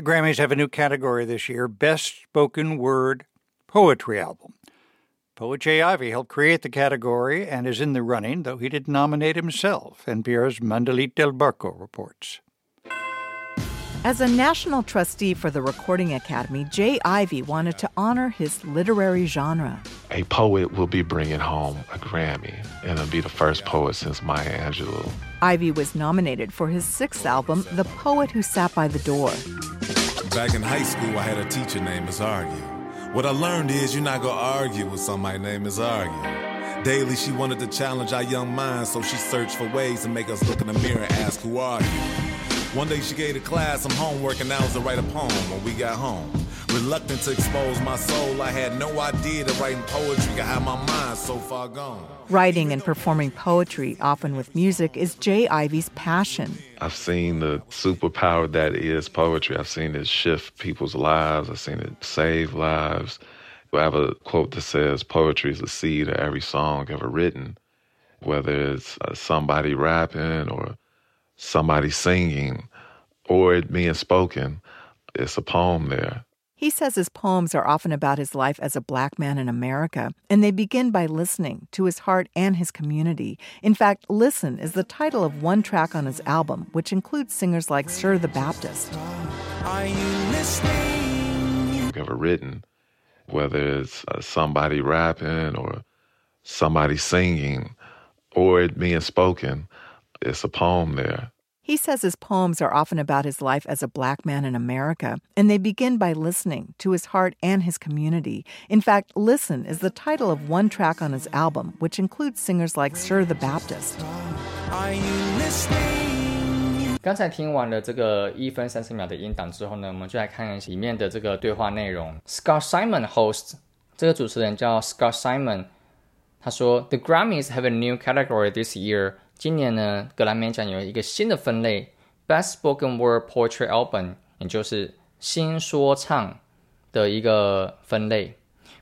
The Grammys have a new category this year Best Spoken Word Poetry Album. Poet J. Ivy helped create the category and is in the running, though he didn't nominate himself, NPR's Mandalit Del Barco reports. As a national trustee for the Recording Academy, J. Ivy wanted to honor his literary genre. A poet will be bringing home a Grammy, and it'll be the first poet since Maya Angelou. Ivey was nominated for his sixth album, The Poet Who Sat by the Door. Back in high school, I had a teacher named Miss Argue. What I learned is you're not gonna argue with somebody named Miss Argue. Daily, she wanted to challenge our young minds, so she searched for ways to make us look in the mirror and ask, Who are you? One day she gave the class some homework and I was to write a poem when we got home. Reluctant to expose my soul, I had no idea that writing poetry could have my mind so far gone. Writing and performing poetry, often with music, is J. Ivy's passion. I've seen the superpower that is poetry. I've seen it shift people's lives. I've seen it save lives. I have a quote that says, Poetry is the seed of every song ever written, whether it's uh, somebody rapping or somebody singing or it being spoken. It's a poem there. He says his poems are often about his life as a black man in America, and they begin by listening to his heart and his community. In fact, Listen is the title of one track on his album, which includes singers like Sir the Baptist. Are you listening? Ever written, whether it's uh, somebody rapping or somebody singing or it being spoken, it's a poem there. He says his poems are often about his life as a black man in America, and they begin by listening to his heart and his community. In fact, Listen is the title of one track on his album, which includes singers like Sir the Baptist. 刚才听完了这个一分三十秒的音档之后呢，我们就来看里面的这个对话内容。Scott Simon host 这个主持人叫 Scott Simon，他说：“The Grammys have a new category this year。” 今年呢，格莱美奖有一个新的分类，Best Spoken Word Poetry Album，也就是新说唱的一个分类。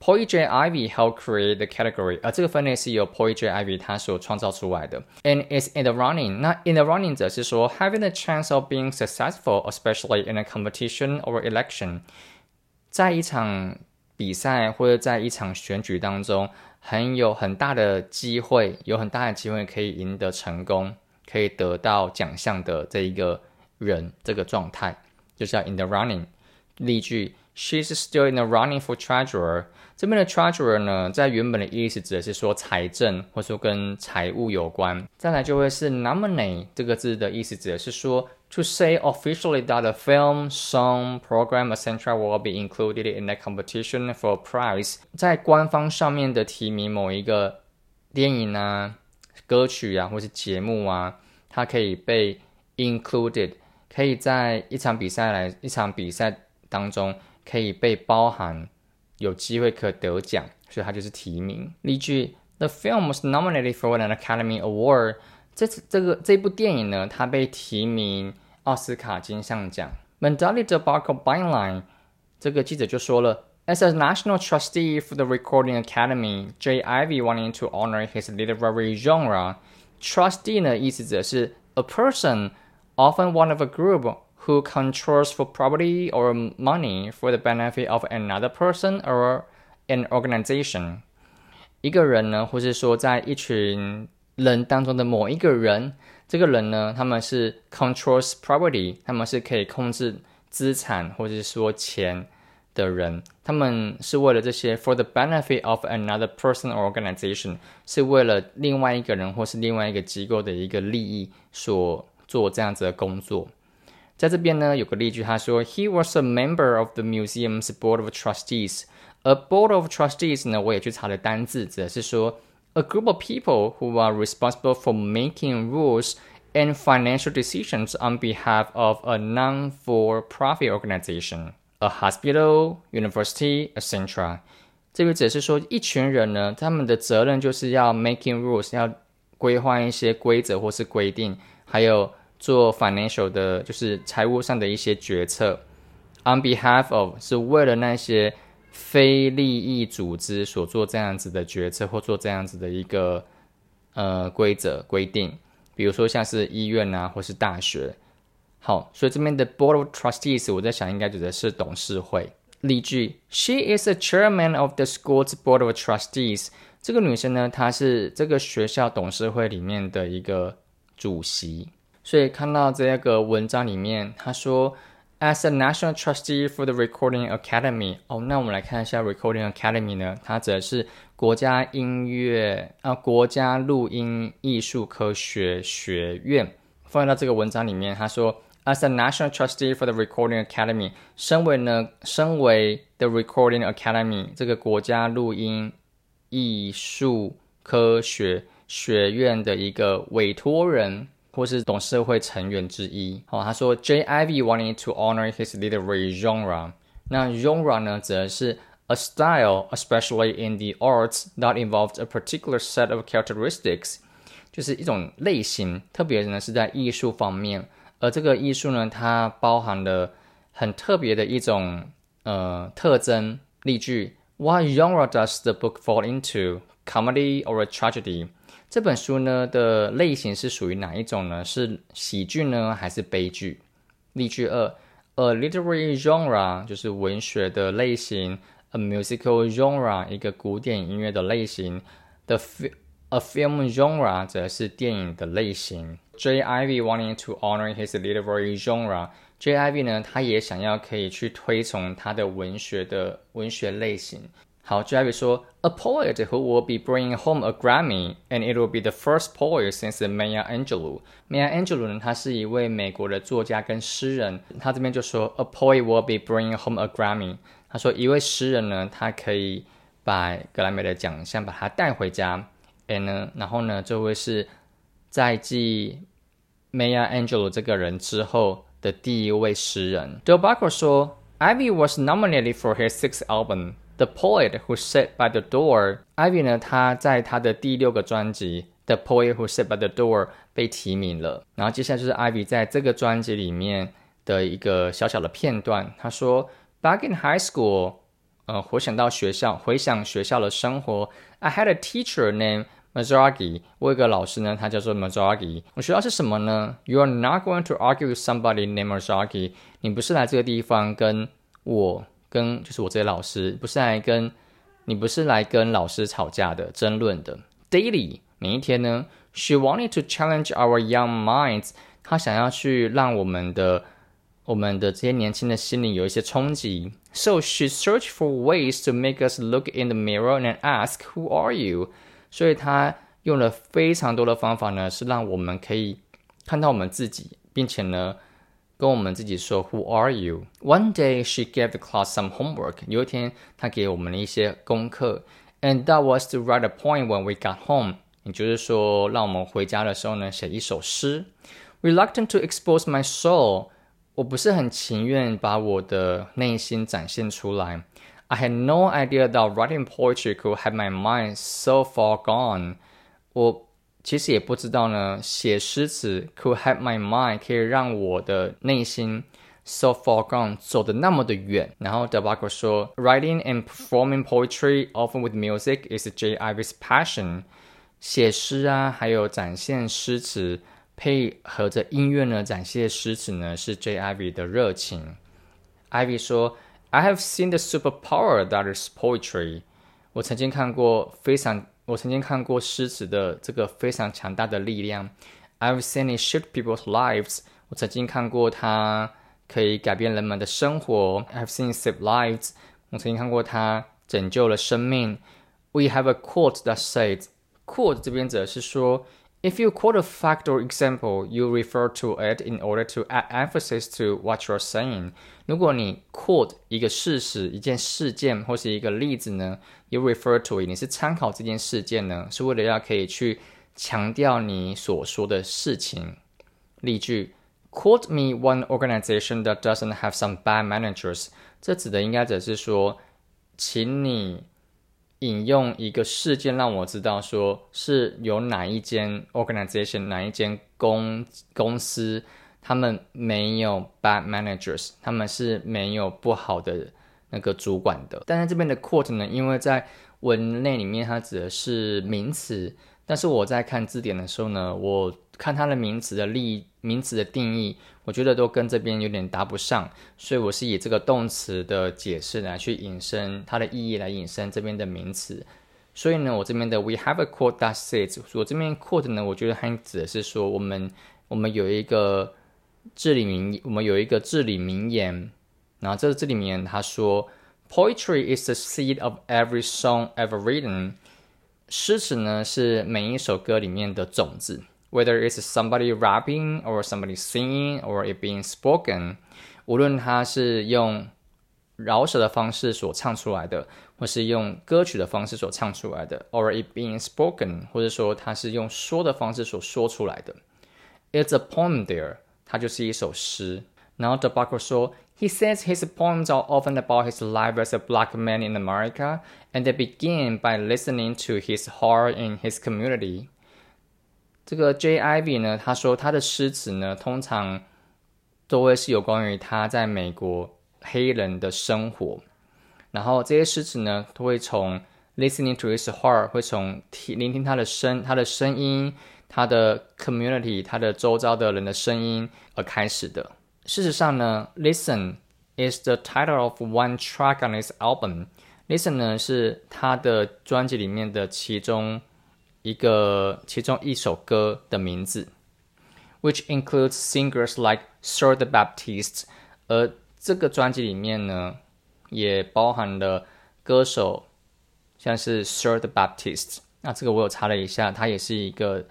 Poet J. Ivy helped create the category，而这个分类是由 Poet J. Ivy 他所创造出来的。And is in the running，那 in the running 则是说 having the chance of being successful，especially in a competition or election，在一场比赛或者在一场选举当中。很有很大的机会，有很大的机会可以赢得成功，可以得到奖项的这一个人，这个状态就叫 in the running。例句：She's still in the running for treasurer。这边的 treasurer 呢，在原本的意思指的是说财政，或者说跟财务有关。再来就会是 nominate 这个字的意思指的是说。to say officially that a film, song, program, etc. will be included in the competition for a prize，在官方上面的提名某一个电影啊、歌曲啊，或是节目啊，它可以被 included，可以在一场比赛来一场比赛当中可以被包含，有机会可得奖，所以它就是提名。例句：The film was nominated for an Academy Award。 这次这个这部电影呢，它被提名奥斯卡金像奖。Mandali de Barco byline，这个记者就说了，As a national trustee for the Recording Academy, J. Ivy wanting to honor his literary genre. Trustee 呢，意思指的是 a person, often one of a group who controls for property or money for the benefit of another person or an organization。一个人呢，或是说在一群 人当中的某一个人，这个人呢，他们是 controls property，他们是可以控制资产或者是说钱的人，他们是为了这些 for the benefit of another person or organization，是为了另外一个人或是另外一个机构的一个利益所做这样子的工作。在这边呢，有个例句，他说，He was a member of the museum's board of trustees。而 board of trustees 呢，我也去查了单字，指的是说。a group of people who are responsible for making rules and financial decisions on behalf of a non-for-profit organization, a hospital, university, etc. 这个只是说一群人呢，他们的责任就是要 making rules，要规划一些规则或是规定，还有做 financial 的，就是财务上的一些决策。On behalf of 是为了那些 非利益组织所做这样子的决策或做这样子的一个呃规则规定，比如说像是医院啊或是大学好，所以这边的 Board of Trustees，我在想应该指的是董事会。例句：She is the chairman of the school's board of trustees。这个女生呢，她是这个学校董事会里面的一个主席。所以看到这个文章里面，她说，as a national trustee for the Recording Academy。哦，那我们来看一下 Recording Academy 呢，它指的是国家音乐啊，国家录音艺术科学学院。放到这个文章里面，他说。As a national trustee for the Recording Academy，身为呢，身为 the Recording Academy 这个国家录音艺术科学学院的一个委托人或是董事会成员之一。好，他说 J. Ivy wanted to honor his literary genre。那 genre 呢，指的是 a style, especially in the arts, that involves a particular set of characteristics，就是一种类型，特别呢是在艺术方面。而这个艺术呢，它包含了很特别的一种呃特征。例句：What genre does the book fall into? Comedy or a tragedy？ 这本书呢的类型是属于哪一种呢？是喜剧呢，还是悲剧？例句二：A literary genre 就是文学的类型；A musical genre 一个古典音乐的类型；The a film genre 则是电影的类型。J. Ivy wanting to honor his literary genre. J. Ivy 呢，他也想要可以去推崇他的文学的文学类型。好，J. Ivy 说，A poet who will be bringing home a Grammy, and it will be the first poet since Maya Angelou. Maya Angelou 呢，他是一位美国的作家跟诗人。他这边就说，A poet will be bringing home a Grammy。他说，一位诗人呢，他可以把格莱美的奖项把它带回家。and 呢，然后呢，这位是在继 Maya Angelou 这个人之后的第一位诗人。Del Barker 说，Ivy was nominated for his sixth album, The Poet Who Sat by the Door。Ivy 呢，他在他的第六个专辑 The Poet Who Sat by the Door 被提名了。然后接下来就是 Ivy 在这个专辑里面的一个小小的片段。他说，Back in high school，呃，回想到学校，回想学校的生活，I had a teacher named Mazargi，我有个老师呢，他叫做 Mazargi。我学到是什么呢？You are not going to argue with somebody named Mazargi。你不是来这个地方跟我跟就是我这些老师，不是来跟你不是来跟老师吵架的、争论的。Daily，每一天呢，She wanted to challenge our young minds。她想要去让我们的我们的这些年轻的心灵有一些冲击。So she searched for ways to make us look in the mirror and ask, "Who are you?" 所以她用了非常多的方法呢，是让我们可以看到我们自己，并且呢，跟我们自己说 Who are you? One day she gave the class some homework. 有一天，她给我们了一些功课，and that was to write a poem when we got home. 也就是说，让我们回家的时候呢，写一首诗。Reluctant to expose my soul. 我不是很情愿把我的内心展现出来。I had no idea that writing poetry could have my mind so far gone。我 其实也不知道呢，写诗词 could help my mind，可以让我的内心 so far gone 走的那么的远。然后 Del Barco 说，writing and performing poetry often with music is J. Ivy's passion。写诗啊，还有展现诗词，配合着音乐呢，展现诗词呢，是 J. Ivy 的热情。Ivy 说，I have seen the superpower that is poetry。我曾经看过非常我曾经看过诗词的这个非常强大的力量。I've seen it shift people's lives。我曾经看过它可以改变人们的生活。I've seen it save lives。我曾经看过它拯救了生命。We have a quote that says，quote 这边指的是说。If you quote a fact or example, you refer to it in order to add emphasis to what you're saying. 如果你 quote 一个事实、一件事件或是一个例子呢，you refer to it，你是参考这件事件呢，是为了要可以去强调你所说的事情。例句：Quote me one organization that doesn't have some bad managers。这指的应该只是说，请你。 引用一个事件让我知道，说是有哪一间 organization 哪一间公公司，他们没有 bad managers，他们是没有不好的那个主管的。但是这边的 quote 呢，因为在文类里面它指的是名词，但是我在看字典的时候呢，我看它的名词的例名词的定义，我觉得都跟这边有点搭不上，所以我是以这个动词的解释来去引申它的意义来引申这边的名词。所以呢，我这边的 we have a quote that says，我这边 quote 呢，我觉得它指的是说我们我们有一个至理名，我们有一个至理名言。然后这个至理名言他说，Poetry is the seed of every song ever written。诗词呢是每一首歌里面的种子 ，whether it's somebody rapping or somebody singing or it being spoken，无论它是用饶舌的方式所唱出来的，或是用歌曲的方式所唱出来的，or it being spoken，或者说它是用说的方式所说出来的，it's a poem there，它就是一首诗。然后 The Buckle 说，He says his poems are often about his life as a black man in America, and they begin by listening to his heart in his community。 这个 J. Ivy 呢，他说他的诗词呢，通常都会是有关于他在美国黑人的生活。然后这些诗词呢，都会从 listening to his heart，会从听聆听他的声，他的声音，他的 community，他的周遭的人的声音而开始的。事实上呢，Listen is the title of one track on his album。Listen 呢是他的专辑里面的其中一个其中一首歌的名字，which includes singers like sort Baptist。而这个专辑里面呢，也包含了歌手像是 sort Baptist。那这个我有查了一下，他也是一个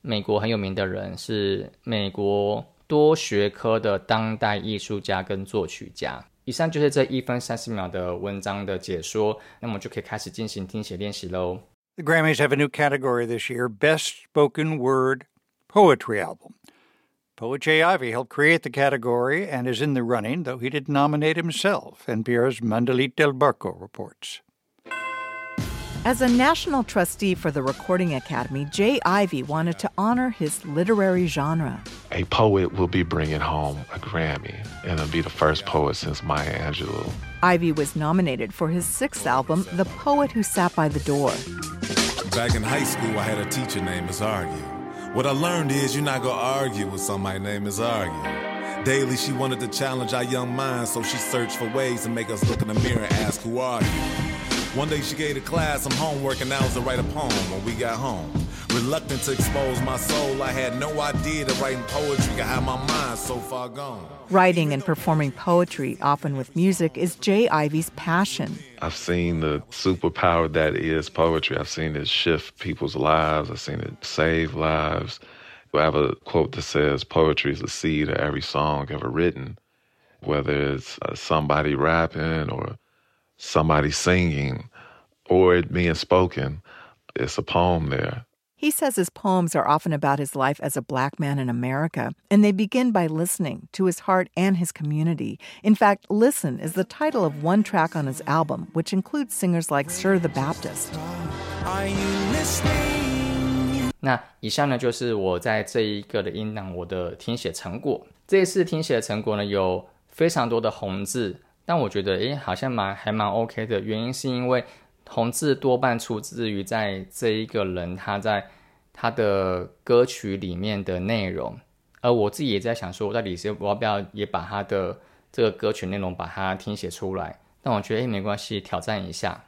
美国很有名的人，是美国。多学科的当代艺术家跟作曲家。以上就是这一分三十秒的文章的解说，那么就可以开始进行听写练习喽。The Grammys have a new category this year Best Spoken Word Poetry Album. Poet J. Ivy helped create the category and is in the running, though he didn't nominate himself, NPR's Mandalit Del Barco reports. As a national trustee for the Recording Academy, J. Ivy wanted to honor his literary genre. A poet will be bringing home a Grammy, and it'll be the first poet since Maya Angelou. Ivy was nominated for his sixth album, The Poet Who Sat by the Door. Back in high school, I had a teacher named Miss Argue. What I learned is you're not gonna argue with somebody named Miss Argue. Daily, she wanted to challenge our young minds, so she searched for ways to make us look in the mirror and ask, Who are you? One day she gave the class some homework and I was to write a poem when we got home. Reluctant to expose my soul, I had no idea that writing poetry could have my mind so far gone. Writing and performing poetry, often with music, is J. Ivy's passion. I've seen the superpower that is poetry. I've seen it shift people's lives. I've seen it save lives. I have a quote that says, Poetry is the seed of every song ever written, whether it's uh, somebody rapping or somebody singing or it being spoken, it's a poem there. He says his poems are often about his life as a black man in America, and they begin by listening to his heart and his community. In fact, Listen is the title of one track on his album, which includes singers like Sir the Baptist. 那以上呢，就是我在这一个的音档我的听写成果。这一次听写的成果呢，有非常多的红字，但我觉得，诶，好像蛮还蛮 OK 的。原因是因为 红字多半出自于在这一个人他在他的歌曲里面的内容，而我自己也在想说，我到底是我要不要也把他的这个歌曲内容把它听写出来？但我觉得，诶，没关系，挑战一下。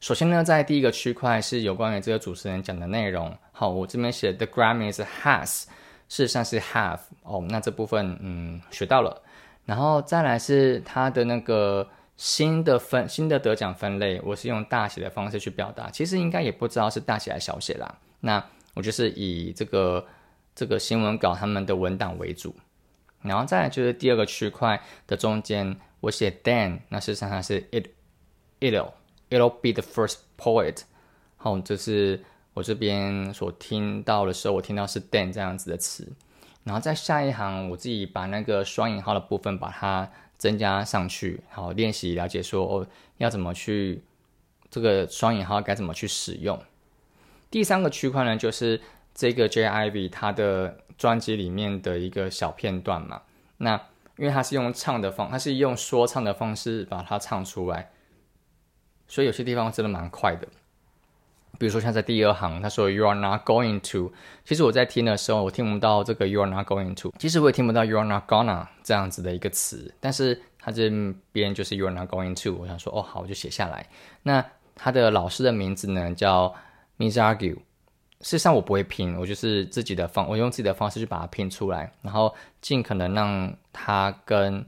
首先呢，在第一个区块是有关于这个主持人讲的内容。好，我这边写 The Grammys has，事实上是 have。哦，那这部分嗯学到了。然后再来是它的那个新的分新的得奖分类，我是用大写的方式去表达，其实应该也不知道是大写还是小写啦。那我就是以这个这个新闻稿他们的文档为主，然后再来就是第二个区块的中间，我写 Dan，那事实上它是 it it'll it'll be the first poet。好，这是我这边所听到的时候，我听到是 Dan 这样子的词。然后在下一行，我自己把那个双引号的部分把它增加上去，好练习了解说哦要怎么去这个双引号该怎么去使用。第三个区块呢，就是这个 J I V 他的专辑里面的一个小片段嘛。那因为他是用唱的方，他是用说唱的方式把它唱出来，所以有些地方真的蛮快的。比如说像在第二行，他说 “You are not going to”，其实我在听的时候，我听不到这个 “You are not going to”，其实我也听不到 “You are not gonna” 这样子的一个词，但是他这边就是 “You are not going to”，我想说哦好，我就写下来。那他的老师的名字呢叫 Miss Argue 事实上我不会拼，我就是自己的方，我用自己的方式去把它拼出来，然后尽可能让它跟。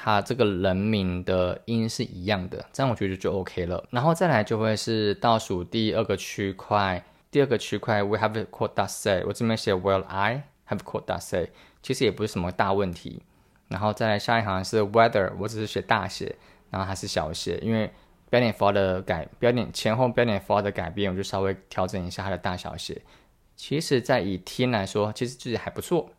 它这个人名的音是一样的，这样我觉得就 OK 了。然后再来就会是倒数第二个区块，第二个区块 We have quote that say，我这边写 Well I have quote that say，其实也不是什么大问题。然后再来下一行是 Whether，我只是写大写，然后还是小写，因为标点符号的改标点前后标点符号的改变，我就稍微调整一下它的大小写。其实，在以听来说，其实自己还不错。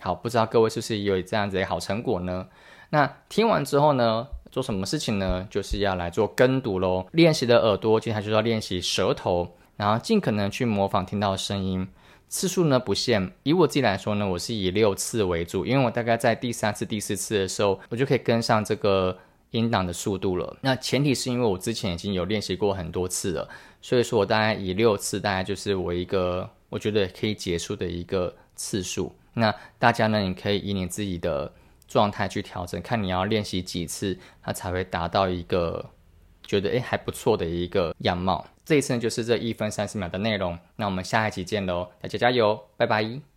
好，不知道各位是不是有这样子的好成果呢？那听完之后呢，做什么事情呢？就是要来做跟读喽。练习的耳朵，接下来就是要练习舌头，然后尽可能去模仿听到声音。次数呢不限，以我自己来说呢，我是以六次为主，因为我大概在第三次、第四次的时候，我就可以跟上这个音档的速度了。那前提是因为我之前已经有练习过很多次了，所以说我大概以六次，大概就是我一个我觉得可以结束的一个次数。那大家呢，你可以以你自己的。状态去调整，看你要练习几次，它才会达到一个觉得诶还不错的一个样貌。这一次呢就是这一分三十秒的内容，那我们下一期见喽，大家加油，拜拜。